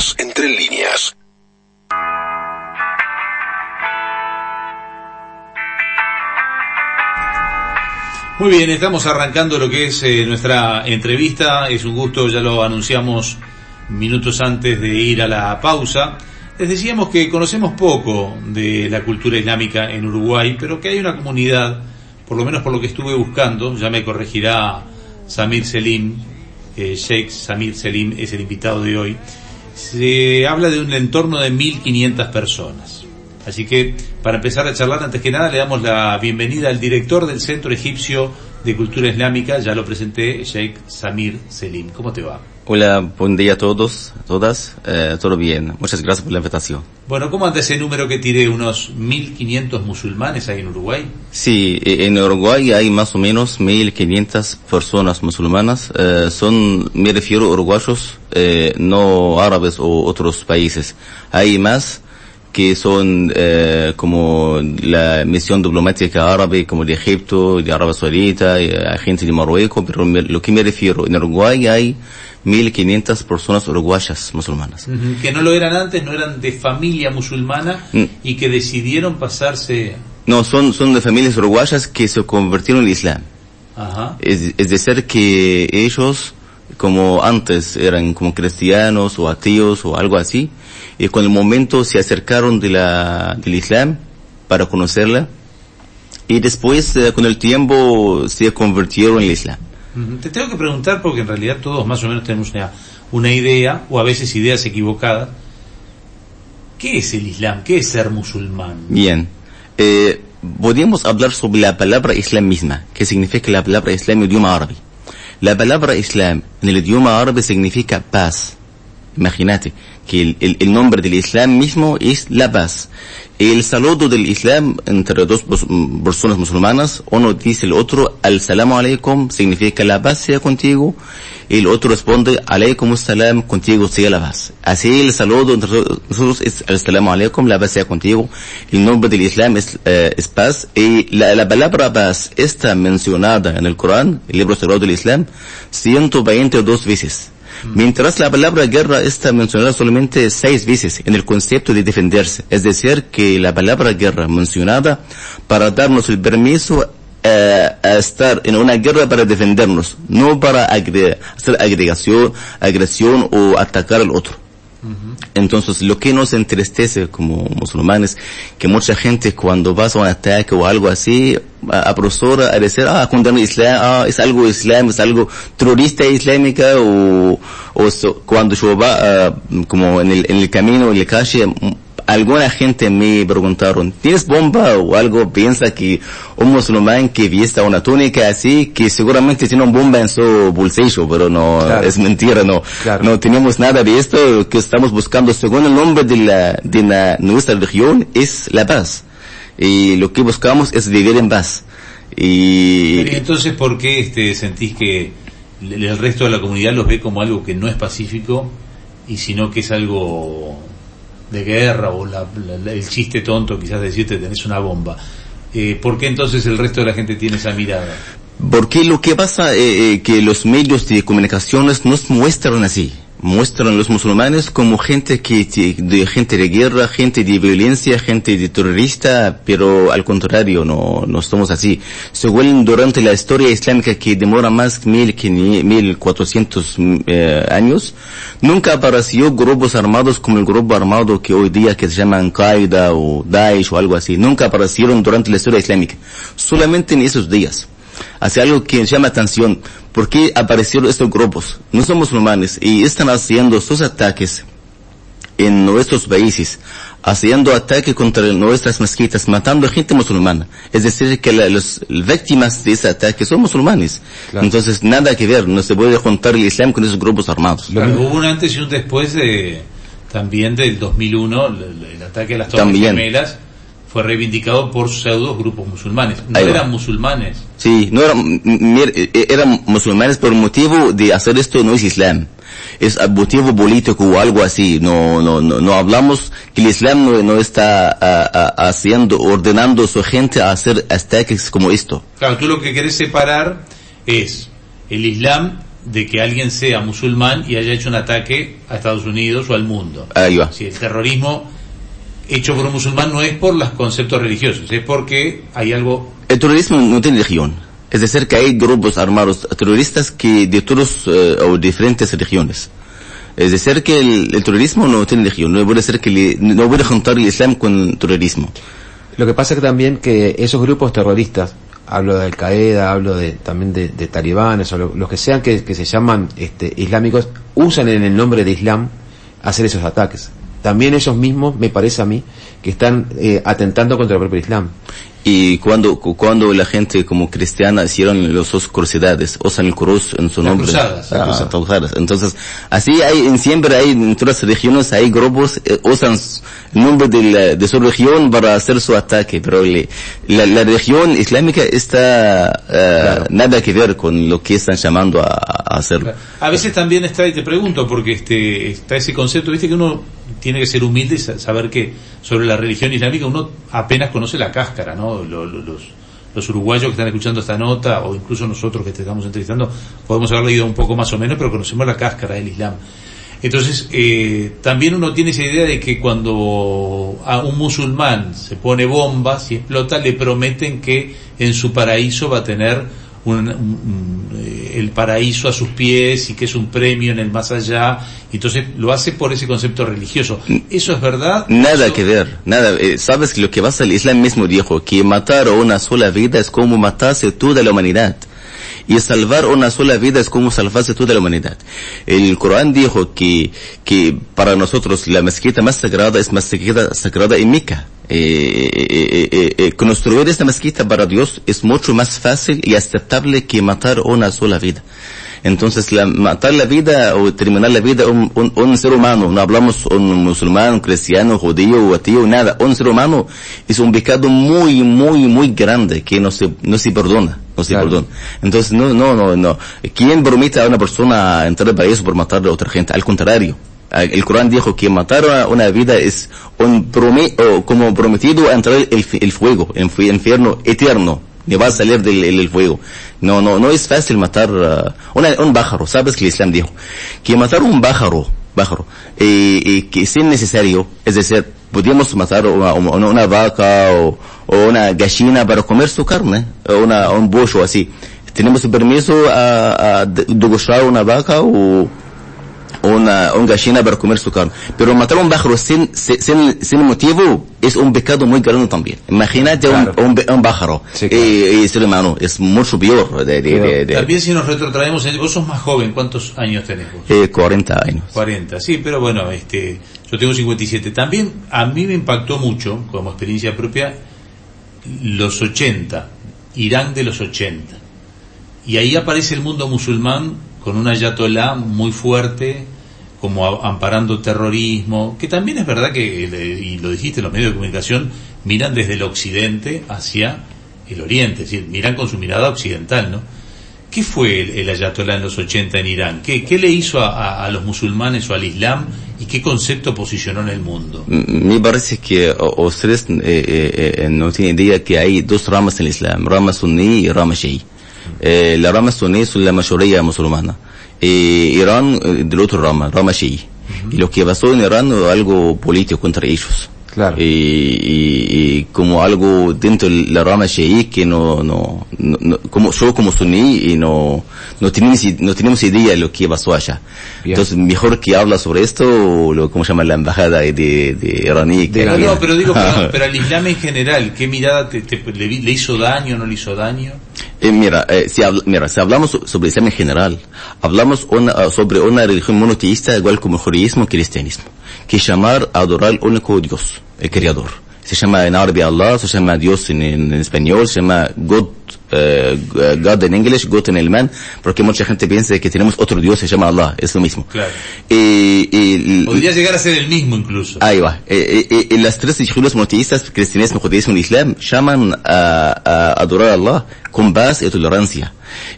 líneas, entre líneas. Muy bien, estamos arrancando lo que es eh, nuestra entrevista. Es un gusto, ya lo anunciamos minutos antes de ir a la pausa. Les decíamos que conocemos poco de la cultura islámica en Uruguay, pero que hay una comunidad, por lo menos por lo que estuve buscando, ya me corregirá Samir Selim, eh, Sheikh Samir Selim es el invitado de hoy, se habla de un entorno de 1.500 personas. Así que, para empezar a charlar, antes que nada, le damos la bienvenida al director del Centro Egipcio de Cultura Islámica, ya lo presenté, Sheikh Samir Selim. ¿Cómo te va? Hola, buen día a todos, a todas, eh, todo bien. Muchas gracias por la invitación. Bueno, ¿cómo anda ese número que tiré? ¿Unos 1.500 musulmanes ahí en Uruguay? Sí, e, en Uruguay hay más o menos 1.500 personas musulmanas. Eh, son, me refiero a uruguayos, eh, no árabes o otros países. Hay más que son eh, como la misión diplomática árabe, como de Egipto, de Arabia Saudita, gente de Marruecos, pero lo que me refiero, en Uruguay hay 1.500 personas uruguayas musulmanas. Que no lo eran antes, no eran de familia musulmana Mm. y que decidieron pasarse... No, son, son de familias uruguayas que se convirtieron al Islam. Ajá. Es, es decir, que ellos, como antes eran como cristianos o ateos o algo así, y con el momento se acercaron de la, del Islam para conocerla, y después eh, con el tiempo se convirtieron al Islam. Te tengo que preguntar porque en realidad todos más o menos tenemos una, una idea, o a veces ideas equivocadas. ¿Qué es el Islam? ¿Qué es ser musulmán? Bien. Eh, podríamos hablar sobre la palabra Islam misma. ¿Qué significa la palabra Islam en idioma árabe? La palabra Islam en el idioma árabe significa paz. Imagínate que el, el- nombre del Islam mismo es la paz. El saludo del Islam entre dos mm, personas musulmanas, uno dice el otro, al salamu alaikum, significa la paz sea contigo, y el otro responde, alaikum salam, contigo sea la paz. Así el saludo entre nosotros es al salamu alaikum, la paz sea contigo. El nombre del Islam es, eh, es paz, y la, la palabra paz está mencionada en el Corán, el libro sagrado del Islam, 122 veces. Mientras la palabra guerra está mencionada solamente seis veces en el concepto de defenderse. Es decir, que la palabra guerra mencionada para darnos el permiso eh, a estar en una guerra para defendernos, no para agre- hacer agregación, agresión o atacar al otro. Entonces, lo que nos entristece como musulmanes, que mucha gente cuando va a un ataque o algo así, a- apresura a decir, ah, condena Islam, ah, es algo islam, es algo terrorista islámica, o, cuando yo va, ah, como en el, en el camino, en la calle, alguna gente me preguntaron, ¿tienes bomba o algo? Piensa que un musulmán que vista una túnica así, que seguramente tiene una bomba en su bolsillo, pero no, Claro. es mentira, no. Claro. No tenemos nada de esto, lo que estamos buscando según el nombre de la, de la, nuestra región es la paz. Y lo que buscamos es vivir en paz. Y, Pero, ¿y entonces, ¿por qué este, sentís que el resto de la comunidad los ve como algo que no es pacífico y sino que es algo de guerra o la- la- el chiste tonto quizás decirte tenés una bomba? Eh, ¿Por qué entonces el resto de la gente tiene esa mirada? Porque lo que pasa eh, eh, que los medios de comunicaciones nos muestran así, muestran los musulmanes como gente que de gente de guerra, gente de violencia, gente de terrorista, pero al contrario no no somos así. Según durante la historia islámica que demora más de mil mil cuatrocientos eh, años, nunca apareció grupos armados como el grupo armado que hoy día que se llaman Qaeda o Daesh o algo así. Nunca aparecieron durante la historia islámica. Solamente en esos días hace algo que llama atención. ¿Por qué aparecieron estos grupos? No son musulmanes y están haciendo sus ataques en nuestros países, haciendo ataques contra nuestras mezquitas, matando gente musulmana. Es decir, que la- los víctimas de ese ataque son musulmanes. Claro. Entonces, nada que ver, no se puede juntar el Islam con esos grupos armados. Claro, hubo un antes y un después de, también del 2001, el, el ataque a las Torres También. Gemelas fue reivindicado por pseudo grupos musulmanes. No eran musulmanes. Sí, no eran, m- eh, eran musulmanes por motivo de hacer esto no es Islam. Es a motivo político o algo así. No, no, no, no hablamos que el Islam no, no está ah, haciendo, ordenando a su gente a hacer ataques como esto. Claro, tú lo que querés separar es el Islam de que alguien sea musulmán y haya hecho un ataque a Estados Unidos o al mundo. Ahí va. Si el terrorismo hecho por un musulmán no es por los conceptos religiosos, es porque hay algo... El terrorismo no tiene religión. Es decir, que hay grupos armados terroristas que de todos eh, o diferentes religiones. Es decir, que el, el terrorismo no tiene religión. No puede ser que le- no puede juntar el Islam con el terrorismo. Lo que pasa es que también que esos grupos terroristas, hablo de Al Qaeda, hablo de, también de, de talibanes o lo- los que sean que, que se llaman este, islámicos, usan en el nombre de Islam hacer esos ataques. También ellos mismos, me parece a mí, que están eh, atentando contra el propio Islam. Y cuando, cu- cuando la gente como cristiana hicieron las dos crucidades, usan el cruz en su nombre. cruzadas, Ah, cruzadas. cruzadas. Entonces, así hay, en- siempre hay, en todas las religiones hay grupos, eh, usan el nombre de, la- de su región para hacer su ataque, pero le- la, la religión islámica está, eh, nada que ver con lo que están llamando a, a hacer. A veces también está, y te pregunto, porque este, está ese concepto, viste que uno tiene que ser humilde y sa- saber que sobre la religión islámica uno apenas conoce la cáscara, ¿no? Lo- lo- los, los uruguayos que están escuchando esta nota, o incluso nosotros que te estamos entrevistando, podemos haber leído un poco más o menos, pero conocemos la cáscara del Islam. Entonces, eh, también uno tiene esa idea de que cuando a un musulmán se pone bombas y explota, le prometen que en su paraíso va a tener un- un- eh, el paraíso a sus pies y que es un premio en el más allá. Entonces lo hace por ese concepto religioso. ¿Eso es verdad? Nada Eso- que ver, nada. Eh, Sabes que lo que pasa, el Islam mismo dijo que matar una sola vida es como matarse toda la humanidad. Y salvar una sola vida es como salvarse toda la humanidad. El Corán dijo que, que para nosotros la mezquita más sagrada es mezquita sagrada en Meca. Eh, eh, eh, construir esta mezquita para Dios es mucho más fácil y aceptable que matar una sola vida. Entonces, la, matar la vida o terminar la vida un, un, ser humano, no hablamos un musulmán, un cristiano, judío o nada. Un ser humano es un pecado muy, muy, muy grande que no se, no se perdona, no se Claro. perdona. Entonces, no, no, no, no. ¿Quién permite a una persona entrar al país por matar a otra gente? Al contrario. El Corán dijo que matar a una vida es un prome- o como prometido a entrar el, el fuego, el fi- infierno eterno. Ni va a salir del el- el fuego. No, no, no es fácil matar uh, una- un pájaro. ¿Sabes que el Islam dijo? Que matar un pájaro, pájaro, eh, eh, que es necesario, es decir, podríamos matar una, vaca o, una gallina para comer su carne, una, un bollo así. Tenemos permiso a, a una vaca o una, un gallina para comer su carne. Pero matar un pájaro sin, sin, sin motivo es un pecado muy grande también. Imagínate Claro. un, un, un pájaro. Sí, claro. Eh, eh, ser humano es mucho peor de, de, de, de- También si nos retrotraemos, en- vos sos más joven, ¿cuántos años tenés vos? eh, 40 años. 40, sí, pero bueno, este, yo tengo 57. También a mí me impactó mucho, como experiencia propia, los 80, Irán de los 80. Y ahí aparece el mundo musulmán con una ayatolá muy fuerte, como a- amparando terrorismo, que también es verdad que, eh, y lo dijiste, los medios de comunicación miran desde el occidente hacia el oriente, es decir, miran con su mirada occidental, ¿no? ¿Qué fue el, el ayatolá en los 80 en Irán? ¿Qué, qué le hizo a, a- los musulmanes o al Islam y qué concepto posicionó en el mundo? Me parece que ustedes eh, eh, no tienen idea que hay dos ramas en el Islam, rama suní y rama shií. Eh, la rama suní es la mayoría musulmana. Eh, Irán eh, del otro rama, rama shií. Y lo que pasó en Irán algo político contra ellos. Claro. Y, y- y como algo dentro de la rama shií que no, no, no- no- como yo como suní y no, no tenemos, no tenemos idea de lo que pasó allá. Bien. Entonces mejor que habla sobre esto, o lo, ¿cómo se llama? La embajada de, de, de iraní. que- No, no, pero digo, pero, pero al Islam en general, ¿qué mirada te, te- le, le hizo daño, no le hizo daño? Eh, mira, eh, si, habl- mira, si hablamos so- sobre el Islam en general, hablamos una- sobre una religión monoteísta igual como el judaísmo y cristianismo, que llamar a adorar al único Dios, el Creador. Se llama en árabe Allah, se llama Dios en, en español, se llama God, eh, God en inglés, God en alemán, porque mucha gente piensa que tenemos otro Dios, se llama Allah, es lo mismo. Claro. Eh, eh, Podría llegar a ser el mismo incluso. Ahí va. Eh, eh, eh, las tres religiones monoteístas, cristianismo, judaísmo y islam, llaman a, a adorar a Allah con paz y tolerancia.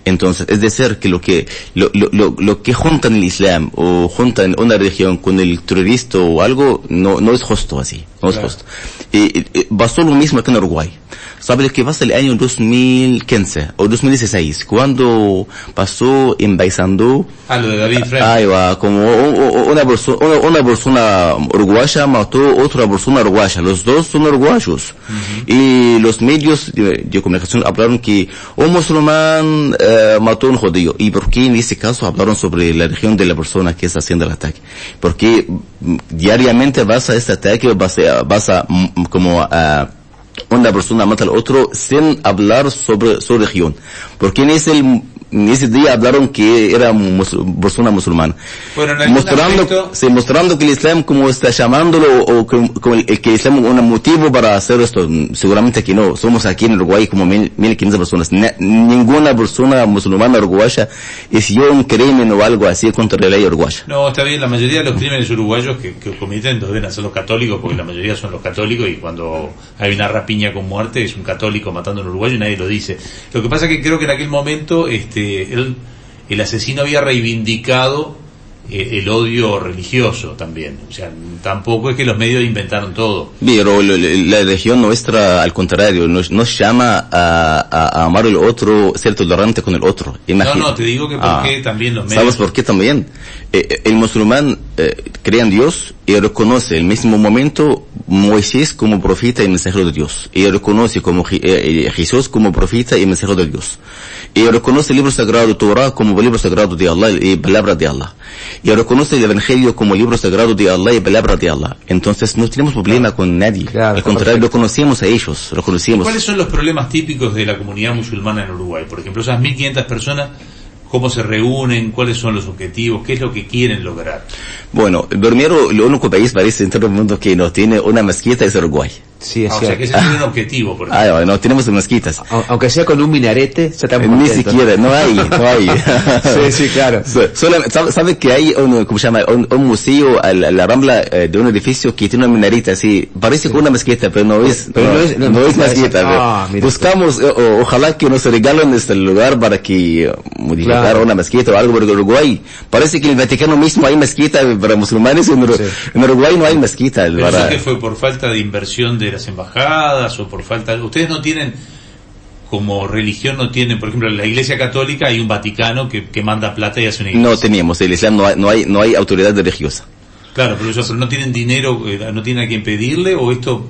Entonces, es decir, que lo que, lo, lo, lo, que juntan el islam o juntan una religión con el terrorista o algo, no, no es justo así. No es Claro. justo. Eh, eh, pasó lo mismo aquí en Uruguay. ¿Sabe lo que pasa el año 2015 o 2016? Cuando pasó en Ah, lo de David Frey. Ahí va, como una, perso- una, una persona uruguaya mató otra persona uruguaya. Los dos son uruguayos. Y los medios de, de comunicación hablaron que un musulmán eh, mató a un judío. ¿Y por qué en ese caso hablaron sobre la religión de la persona que está haciendo el ataque? Porque mm, diariamente vas a este ataque, vas a, vas a mm, como a una persona mata al otro sin hablar sobre su religión. Porque en ese, ese día hablaron que era mus- persona musulmana. Bueno, mostrando, aspecto- sí, mostrando que el Islam como está llamándolo o que, que el Islam es un motivo para hacer esto. Seguramente que no. Somos aquí en Uruguay como mil, mil quinientas personas. Na- ninguna persona musulmana uruguaya hizo un crimen o algo así contra la ley uruguaya. No, está bien, la mayoría de los crímenes uruguayos que, que cometen deben ser los católicos, porque la mayoría son los católicos y cuando hay una rapiña con muerte es un católico matando a un uruguayo y nadie lo dice. Lo que pasa que creo que en aquel momento este, él- el asesino había reivindicado eh, el odio religioso también. O sea, tampoco es que los medios inventaron todo. Pero la religión nuestra, al contrario, nos, nos llama a, a- a amar al otro, ser tolerante con el otro. Imagina- No, no, te digo que por qué también los medios- ¿Sabes por qué también? Eh, eh, el musulmán eh, cree en Dios y reconoce el mismo momento Moisés como profeta y mensajero de Dios. Y reconoce como eh, eh, Jesús como profeta y mensajero de Dios. Y reconoce el libro sagrado Torah como libro sagrado de Allah y palabra de Allah. Y reconoce el Evangelio como libro sagrado de Allah y palabra de Allah. Entonces no tenemos problema con nadie. Claro, Al contrario, lo conocemos a ellos, lo conocemos. ¿Cuáles son los problemas típicos de la comunidad musulmana en Uruguay? Por ejemplo, esas 1.500 personas, ¿cómo se reúnen? ¿Cuáles son los objetivos? ¿Qué es lo que quieren lograr? Bueno, primero, el único país parece en todo el mundo que no tiene una mezquita es Uruguay. Sí, es Ah, o sea, que ese es un objetivo, por ejemplo. Ah, no tenemos mezquitas. Au- Aunque sea con un minarete, ya estamos Ni siquiera, no hay, no hay. Sí, sí, claro. So- ¿sabe, sabe que hay un, ¿cómo se llama? Un, un museo a la, la rambla eh, de un edificio que tiene una minarita así, parece como una mezquita, pero no es, Pero no, no es- no, no es no mezquita. ah. Buscamos, eh, o- ojalá que nos regalen este lugar para que eh, modificar Claro. una mezquita o algo, porque Uruguay, parece que en el Vaticano mismo hay mezquita para musulmanes, en, Sí. en Uruguay no hay mezquita. ¿Pero para- eso que fue por falta de inversión de las embajadas o por falta... Ustedes no tienen, como religión, no tienen, por ejemplo, en la Iglesia Católica hay un Vaticano que, que manda plata y hace una iglesia. no teníamos, el Islam no hay, no hay, no hay autoridad religiosa. Claro, pero, no tienen dinero, eh, no tienen a quien pedirle o esto...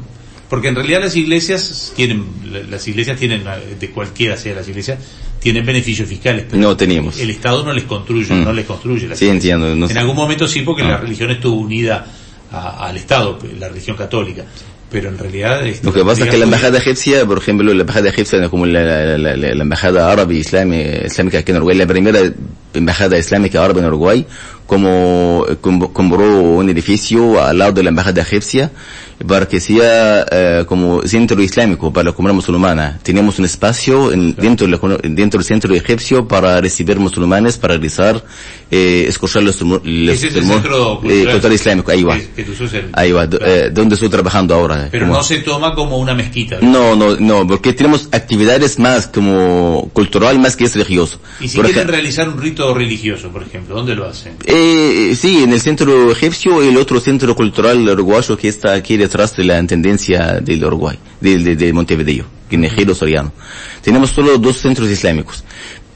Porque en realidad las iglesias tienen, la- las iglesias tienen, eh, de cualquiera sea las iglesias, tienen beneficios fiscales. Pero No teníamos. El Estado no les construye, Mm. no les construye. las Sí, iglesias. entiendo, no sé. en algún momento sí, porque Ah. la religión estuvo unida a- al Estado, la religión católica. Pero en realidad... este, Lo que pasa es que la embajada egipcia, por ejemplo, la embajada egipcia, como la, la, la, la- embajada árabe islámica, islámica aquí en Uruguay, la primera embajada islámica árabe en Uruguay, como com- compró un edificio al lado de la embajada egipcia para que sea eh, como centro islámico para la comunidad musulmana. Tenemos un espacio en- dentro, de la comu- dentro del centro egipcio para recibir musulmanes, para realizar, eh, escuchar los, los, Ese es el centro eh, cultural islámico, ahí va. Que, tú sos el- Ahí va, Claro. eh, donde estoy trabajando ahora. Pero como- no se toma como una mezquita. no, no, no, porque tenemos actividades más como cultural más que es religioso. Y si Por quieren ejemplo, realizar un rito religioso, por ejemplo, ¿dónde lo hacen? eh, sí, en el centro egipcio y el otro centro cultural uruguayo que está aquí detrás de la intendencia del Uruguay, de, de, de Montevideo, en Ejido Soriano. Tenemos solo dos centros islámicos.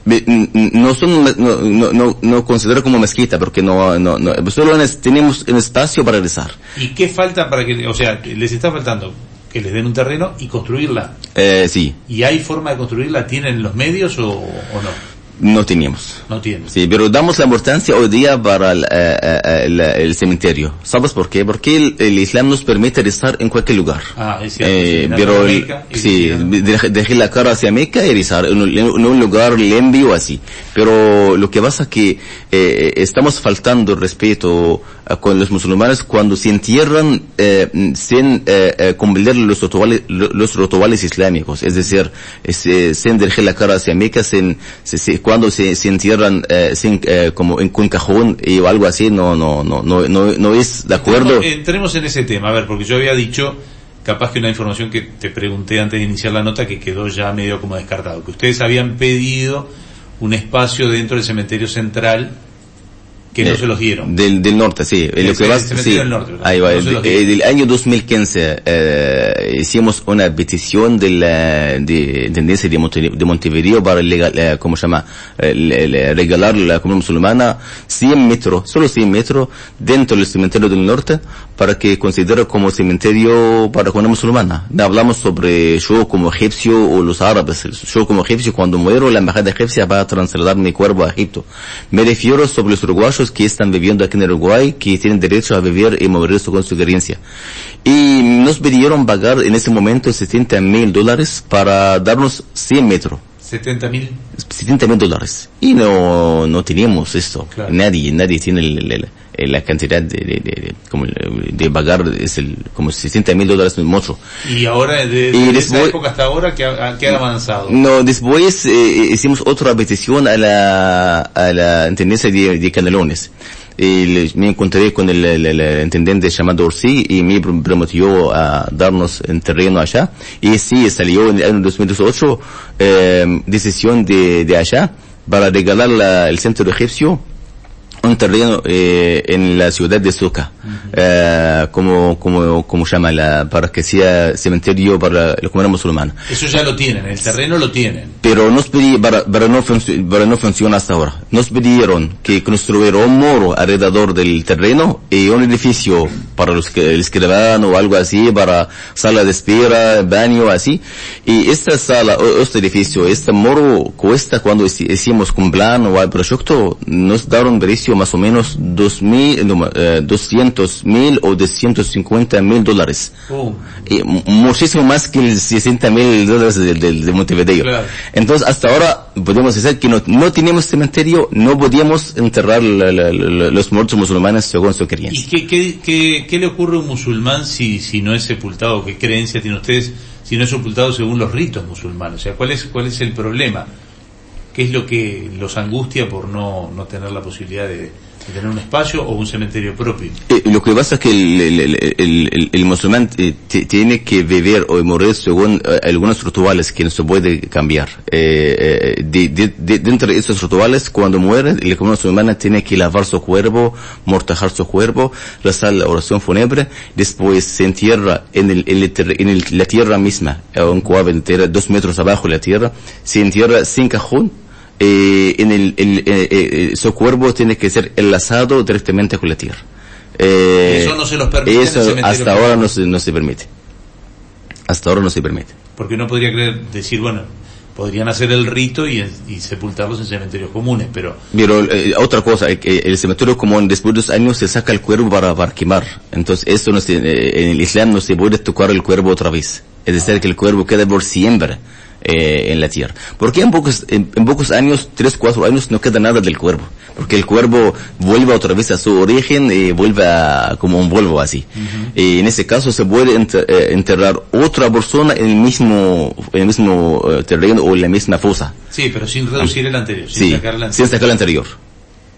No son, no, no, no, considero como mezquita porque no, no, no, solo en- tenemos un espacio para rezar. ¿Y qué falta para que, o sea, les está faltando que les den un terreno y construirla? Eh, sí, ¿Y hay forma de construirla? ¿Tienen los medios o, o no? No teníamos. No tienen. Sí, pero damos la importancia hoy día para el, eh, eh, el- el cementerio. ¿Sabes por qué? Porque el, el Islam nos permite rezar en cualquier lugar. Ah, es cierto. Eh, sí, pero el- y sí, la- de- dejé la cara hacia Meca y rezar en un, en un lugar limpio así. Pero lo que pasa es que eh, estamos faltando el respeto con los musulmanes cuando se entierran eh, sin eh, eh, cumplir los rituales, lo- los rituales islámicos. Es decir, es, eh, sin dirigir la cara hacia Meca, sin, se- se- cuando se, se entierran eh, sin, eh, como en un cajón y o algo así, no, no, no, no, no, no es de acuerdo. Entremos, entremos en ese tema, a ver, porque yo había dicho, capaz que una información que te pregunté antes de iniciar la nota que quedó ya medio como descartado, que ustedes habían pedido un espacio dentro del cementerio central Que no Eh, se los dieron. Del, del norte, sí. Lo que cementerio sí. del norte. Ahí va. No del año 2015 eh, hicimos una petición de la de Intendencia de, Monte- de Montevideo para legal, eh, ¿cómo se llama? Eh, regalar a la comunidad musulmana 100 metros, solo 100 metros dentro del cementerio del norte para que considere como cementerio para la comunidad musulmana. No hablamos sobre yo como egipcio o los árabes. Yo como egipcio cuando muero la embajada egipcia va a trasladar mi cuerpo a Egipto. Me refiero sobre los uruguayos que están viviendo aquí en Uruguay, que tienen derecho a vivir y morir con su creencia. Y nos pidieron pagar en ese momento 70 mil dólares para darnos 100 metros. 70 mil. 70 mil dólares. Y no, no teníamos esto. Claro. Nadie, nadie tiene la cantidad de, de, de, de- como el- de pagar, es el, como 60 mil dólares es mucho. Y ahora, de, Y esa época hasta ahora, ¿qué ha, qué ha avanzado? No, después eh, hicimos otra petición a la, a la intendencia de, de Canelones. Y me encontré con el, el- el intendente llamado Orsi y me pr- prometió a darnos un terreno allá. Y sí, salió en el año 2018 eh, decisión de, de allá para regalar la- el centro egipcio un terreno eh, en la ciudad de Suca, eh, como, como, como llama la, para que sea cementerio para la comunidad musulmana. Eso ya lo tienen, el terreno lo tienen. Pero nos pedí, para, para no, para no funciona hasta ahora, nos pidieron que construyera un muro alrededor del terreno y un edificio para los que, el escribano o algo así, para sala de espera, baño, así. Y esta sala, o este edificio, este muro cuesta cuando hici- hicimos con plan o el proyecto, nos daron precio más o menos dos mil, eh, 200 mil o 250 mil dólares. Y mu- muchísimo más que el 60 mil dólares de, de, de Montevideo. Claro. Entonces, hasta ahora podemos decir que no, no teníamos cementerio, no podíamos enterrar la- la- la- los muertos musulmanes según su ¿Y creencia. qué, qué, qué, qué le ocurre a un musulmán si, si no es sepultado? ¿Qué creencia tienen ustedes si no es sepultado según los ritos musulmanes? O sea, ¿cuál es, cuál es el problema? ¿Qué es lo que los angustia por no, no tener la posibilidad de, de tener un espacio o un cementerio propio? Eh, lo que pasa es que el, el, el, el- el- el musulmán eh, tiene que vivir o morir según eh, algunos rituales que no se puede cambiar. Eh, eh, de, de- de- dentro de esos rituales, cuando muere, comunidad musulmana tiene que lavar su cuerpo, mortajar su cuerpo, rezar la oración fúnebre, después se entierra en, el, en, el en el- la tierra misma, cuadro de tierra, dos metros abajo de la tierra, se entierra sin cajón, eh, en el, el- eh, eh, su cuerpo tiene que ser enlazado directamente con la tierra. Eh, Eso no se los permite en el Eso hasta ahora no se, no se permite. Hasta ahora no se permite. Porque uno podría creer, decir, bueno, podrían hacer el rito y, y sepultarlos en cementerios comunes, pero Pero eh, otra cosa, eh, el cementerio común después de dos años se saca el cuerpo para, para quemar. Entonces eso no se, eh, en el Islam no se puede tocar el cuerpo otra vez. Es decir, que el cuerpo queda por siempre eh, en la tierra. Porque en pocos, en, en pocos años, tres, cuatro años, no queda nada del cuerpo. Porque el cuerpo vuelve otra vez a su origen y vuelve a, como un polvo así. Y en ese caso se puede enter- eh, enterrar otra persona en el mismo, en el mismo eh, terreno o en la misma fosa. sí, pero sin reducir el anterior, sin Sí, sacar el sin anterior. sacar el anterior.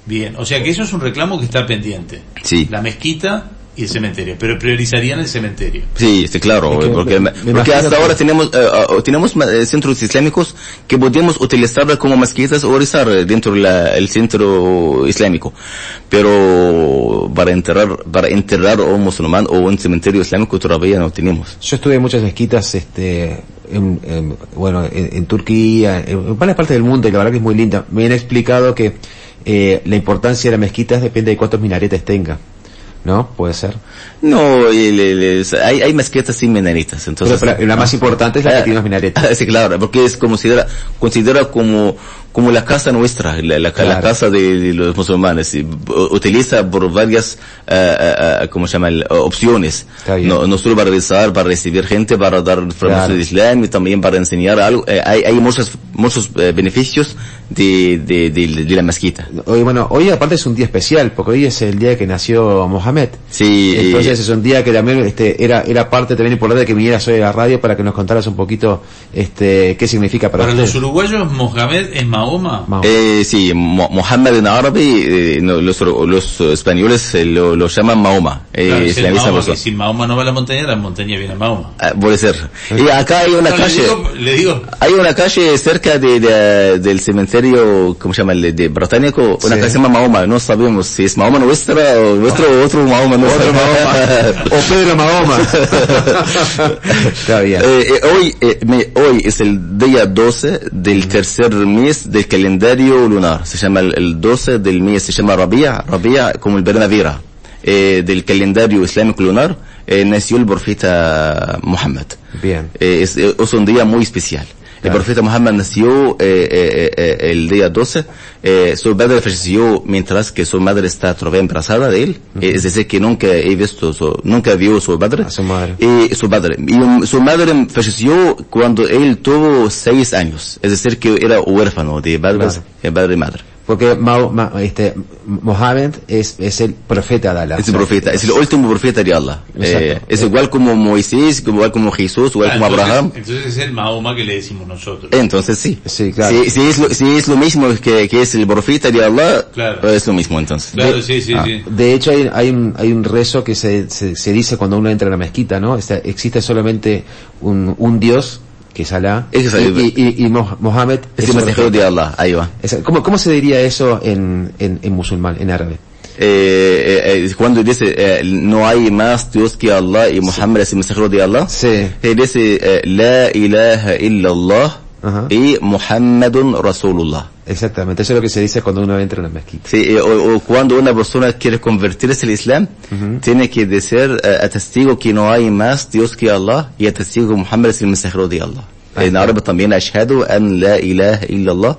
Bien, o sea que eso es un reclamo que está pendiente. Sí. La mezquita y el cementerio, pero priorizarían el cementerio. Sí, sí, claro, Es que porque, me- me porque hasta que- ahora tenemos, eh, tenemos eh, centros islámicos que podemos utilizar como mezquitas o rezar dentro del centro islámico. Pero para enterrar, para enterrar a un musulmán o un cementerio islámico todavía no tenemos. Yo estuve en muchas mezquitas, este, en, en- bueno, en, en Turquía, en, en varias partes del mundo, y la verdad que es muy linda. Me han explicado que eh, la importancia de las mezquitas depende de cuántos minaretes tenga, ¿no? Puede ser. No, el- el- el- hay, hay mezquitas sin meneritas, entonces. Pero, pero la más importante es la que Ah, tiene los minaretes. ah, Sí, claro, porque es considera, considera como, como la casa nuestra, la, la, la Claro. casa de, de los musulmanes. utiliza por varias, ah, ah, ¿cómo se llama? El- opciones. No, no solo para rezar, para recibir gente, para dar información Claro. del Islam y también para enseñar algo. Eh, hay, hay muchos, muchos eh, beneficios de, de, de, de la mezquita. Hoy, bueno, hoy aparte es un día especial, porque hoy es el día que nació Mohamed. Sí, y- Entonces es un día que también este, era, era parte también importante que vinieras hoy a la radio para que nos contaras un poquito este, qué significa para, Para los usted. uruguayos, Mohamed es Mahoma? Mahoma. Eh, sí, Mo- Mohammed en árabe, eh, no, los, los españoles eh, lo, lo llaman Mahoma. Eh, Claro, es es la misma Mahoma, persona. que si Mahoma no va a la montaña, la montaña viene a Mahoma. Ah, puede ser. Y acá hay una No, le calle. digo, le digo, Hay una calle cerca de, de- del cementerio, ¿cómo se llama? El de Británico, una Sí. calle se llama Mahoma, no sabemos si es Mahoma nuestra o nuestro o otro Mahoma, no Otro sabemos. o Pedro Mahoma. Está bien. Eh, eh, hoy, eh, me- hoy es el día 12 del tercer mes del calendario lunar. Se llama el, el 12 del mes, se llama Rabia, Rabia como el primavera eh, del calendario islámico lunar. eh, nació el profeta Muhammad. Bien. Eh, es, eh, es un día muy especial. El profeta Muhammad nació eh, eh, eh, el día 12. Eh, su padre falleció mientras que su madre está todavía embarazada de él. Es decir, que nunca he visto, su- nunca vio su padre. A su madre. Y su padre. Y su madre falleció cuando él tuvo seis años. Es decir, que era huérfano de padres, Claro. de padre y madre. Porque Mao- Ma- este, Mohammed es, es el profeta de Allah. Es el profeta, es el último profeta de Allah. Exacto. Eh, es igual como Moisés, igual como Jesús, igual ah, como entonces, Abraham. entonces es el Mahoma que le decimos nosotros. Entonces sí. Sí, claro. Si, si es, lo, si es lo mismo que, que es el profeta de Allah, Claro. es lo mismo entonces. Claro, sí, sí, Ah. sí. De hecho, hay, hay, un, hay un rezo que se, se, se dice cuando uno entra a la mezquita, ¿no? Este, existe solamente un, un Dios, que es Alá, Es y, y, y- y Mo- Mohammed Es el mensajero de Allah, ahí va. Es- ¿Cómo, ¿Cómo se diría eso en, en, en musulmán, en árabe? Eh, eh, eh, cuando dice eh, no hay más Dios que Allah y Muhammad es el mensajero de Allah, Sí. eh, dice eh, la ilaha illallah Ajá. y Muhammadun Rasulullah. Exactamente, eso es lo que se dice cuando uno entra a la mezquita. Sí, eh, o, o cuando una persona quiere convertirse al Islam, tiene que decir, eh, atestigo que no hay más Dios que Allah y atestigo que Muhammad es el mensajero de Allah. Ahí En árabe también, ashhadu an la ilaha illallah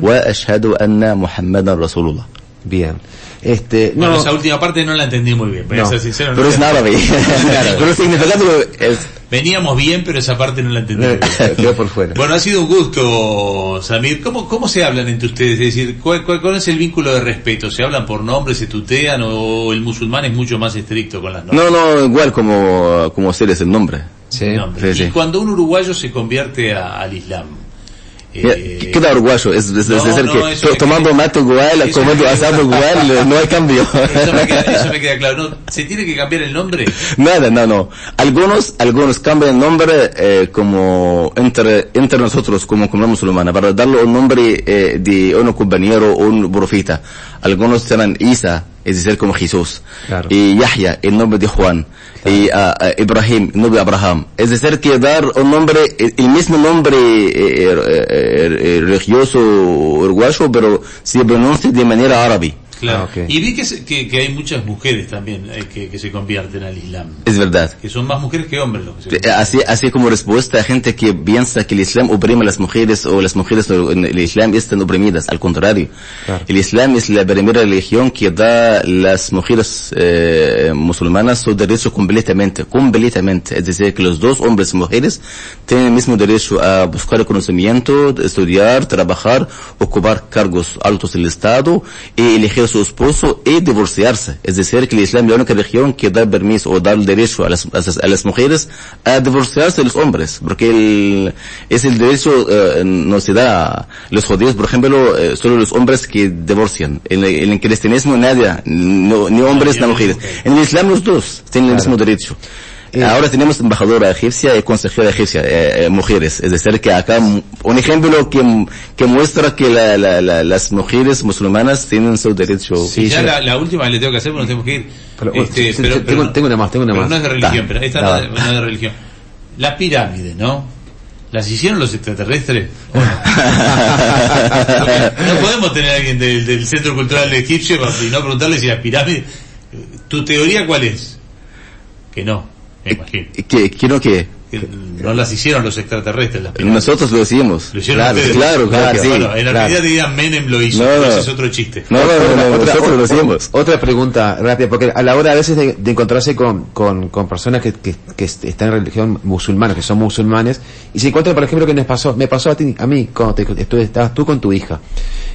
wa ashhadu anna Muhammadan Rasulullah. Bien. Este, Bueno, no, esa última parte no la entendí muy bien, voy a No, ser sincero. no Pero es en árabe. Pero el significado es, Veníamos bien, pero esa parte no la entendí. Por fuera. Bueno, ha sido un gusto, Samir. ¿Cómo, cómo se hablan entre ustedes? Es decir, ¿cuál, cuál, cuál es el vínculo de respeto? ¿Se hablan por nombre, se tutean o el musulmán es mucho más estricto con las normas? no, no, igual como, como hacer es el nombre. sí. Nombre. Sí, Y sí. cuando un uruguayo se convierte a- al Islam. Mira, eh, Queda uruguayo, es, es, no, es decir no, que to- tomando queda- mate eso comiendo asado igual, no hay cambio. Eso me, queda, eso me queda claro. No, ¿Se tiene que cambiar el nombre? Nada, no, no. Algunos, algunos cambian el nombre eh, como entre, entre nosotros, como comunidad musulmana, para darle un nombre eh, de un compañero o un profeta. Algunos serán Isa, es decir, como Jesús. Claro. Y Yahya, el nombre de Juan. Y ah, Ibrahim, el nombre de Abraham. Es decir, que dar un nombre, el mismo nombre eh, eh, eh, religioso uruguayo, pero se pronuncia de manera árabe. Claro. Ah, ok. Y vi que, se- que, que hay muchas mujeres también eh, que, que se convierten al Islam. Es verdad. Que son más mujeres que hombres los que se Eh. Así, así como respuesta a gente que piensa que el Islam oprime a las mujeres o las mujeres en el Islam están oprimidas. Al contrario, Claro. el Islam es la primera religión que da a las mujeres eh, musulmanas su derecho completamente, completamente. Es decir, que los dos hombres y mujeres tienen el mismo derecho a buscar el conocimiento, estudiar, trabajar, ocupar cargos altos del Estado y elegir su esposo y divorciarse. Es decir, que el Islam es la única religión que da permiso o da el derecho a las, a las- mujeres a divorciarse de los hombres, porque el, es el derecho eh, no se da los judíos, por ejemplo, eh, solo los hombres que divorcian. En, en el cristianismo nadie, no- ni hombres ni mujeres. mujeres. En el Islam los dos tienen el mismo derecho. Eh, Ahora tenemos embajadora egipcia y consejera egipcia, eh, eh, mujeres. Es decir, que acá un ejemplo que, que muestra que la- la- la- las mujeres musulmanas tienen su derecho. Y ya yo- la, la última que le tengo que hacer, porque nos tenemos que ir. Pero, Este, te- te- pero- tengo- pero- tengo una más, tengo una pero más. no es de religión, Da, pero esta da. no, es de- no es de religión. Las pirámides, ¿no? ¿Las hicieron los extraterrestres? ¿O no? no podemos tener a alguien del, del Centro Cultural de Egipcio y no preguntarle si las pirámides... ¿Tu teoría cuál es? Que no, me imagino. Que, quiero que Que no las hicieron los extraterrestres las pirámides. nosotros lo hicimos. Lo hicieron claro, ustedes. claro, claro, que sí. Bueno, en claro. realidad dirían Menem lo hizo, No, no. ese es otro chiste. No, no, no, no, Otra- nosotros lo hicimos. Otra pregunta rápida, porque a la hora a veces de, de encontrarse con, con, con personas que, que, que est- están en religión musulmana, que son musulmanes, y se encuentran, por ejemplo, que nos pasó, me pasó a ti, a mí, cuando te, estuve- estabas tú con tu hija.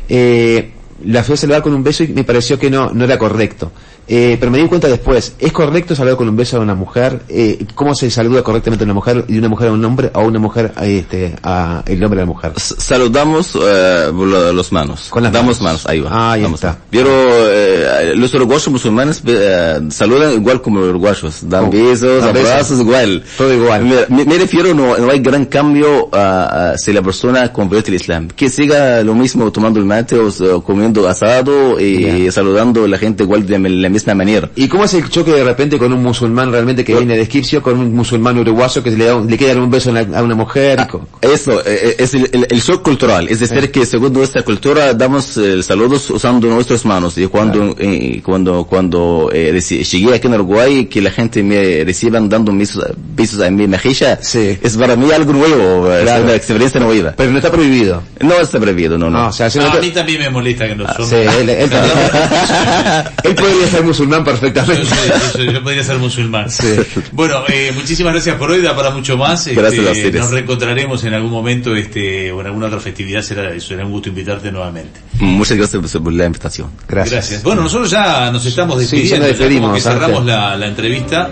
Eh, la fui a saludar con un beso y me pareció que no, no era correcto. Eh, pero me di cuenta después, ¿es correcto saludar con un beso a una mujer? Eh, ¿Cómo se saluda correctamente a una mujer y una mujer a un hombre o una mujer a este, a el hombre a la mujer? S- Saludamos eh, lo- los manos. Con las Damos manos. manos, ahí va. Ah, ahí Damos está. Pero eh, los uruguayos musulmanes eh, saludan igual como los uruguayos. Dan Oh, besos, abrazos, igual. Todo igual. Me, me- refiero, no, no hay gran cambio ah, si la persona convierte al Islam. Que siga lo mismo tomando el mate o, o comiendo asado y Ya. saludando a la gente igual de la misma manera. ¿Y cómo es el choque de repente con un musulmán realmente que viene de Egipcio con un musulmán uruguayo que le, da, un- le queda un beso a una, a una mujer? co- Eso, eh, es el, el, el shock cultural, es decir, que según nuestra cultura damos eh, saludos usando nuestras manos. Y cuando, eh, cuando, cuando eh, reci- llegué aquí en Uruguay, que la gente me reciban dando besos, besos a mi mejilla, Sí. es para mí algo nuevo, es Claro. una experiencia nueva. Pero no está prohibido. No está prohibido, no, no. No, o sea, si no No, a mí también me molesta que no son. Sí, él, él también. él podría ser musulmán Yo, perfectamente. yo- yo podría ser musulmán. Bueno, eh, muchísimas gracias por hoy, da para mucho más. Este, Gracias a ustedes. Nos reencontraremos en algún momento este, o en alguna otra festividad, será, será un gusto invitarte nuevamente. Muchas gracias por la invitación. Gracias. Bueno, nosotros ya nos estamos Sí, ya despidiendo, ya como que cerramos la entrevista.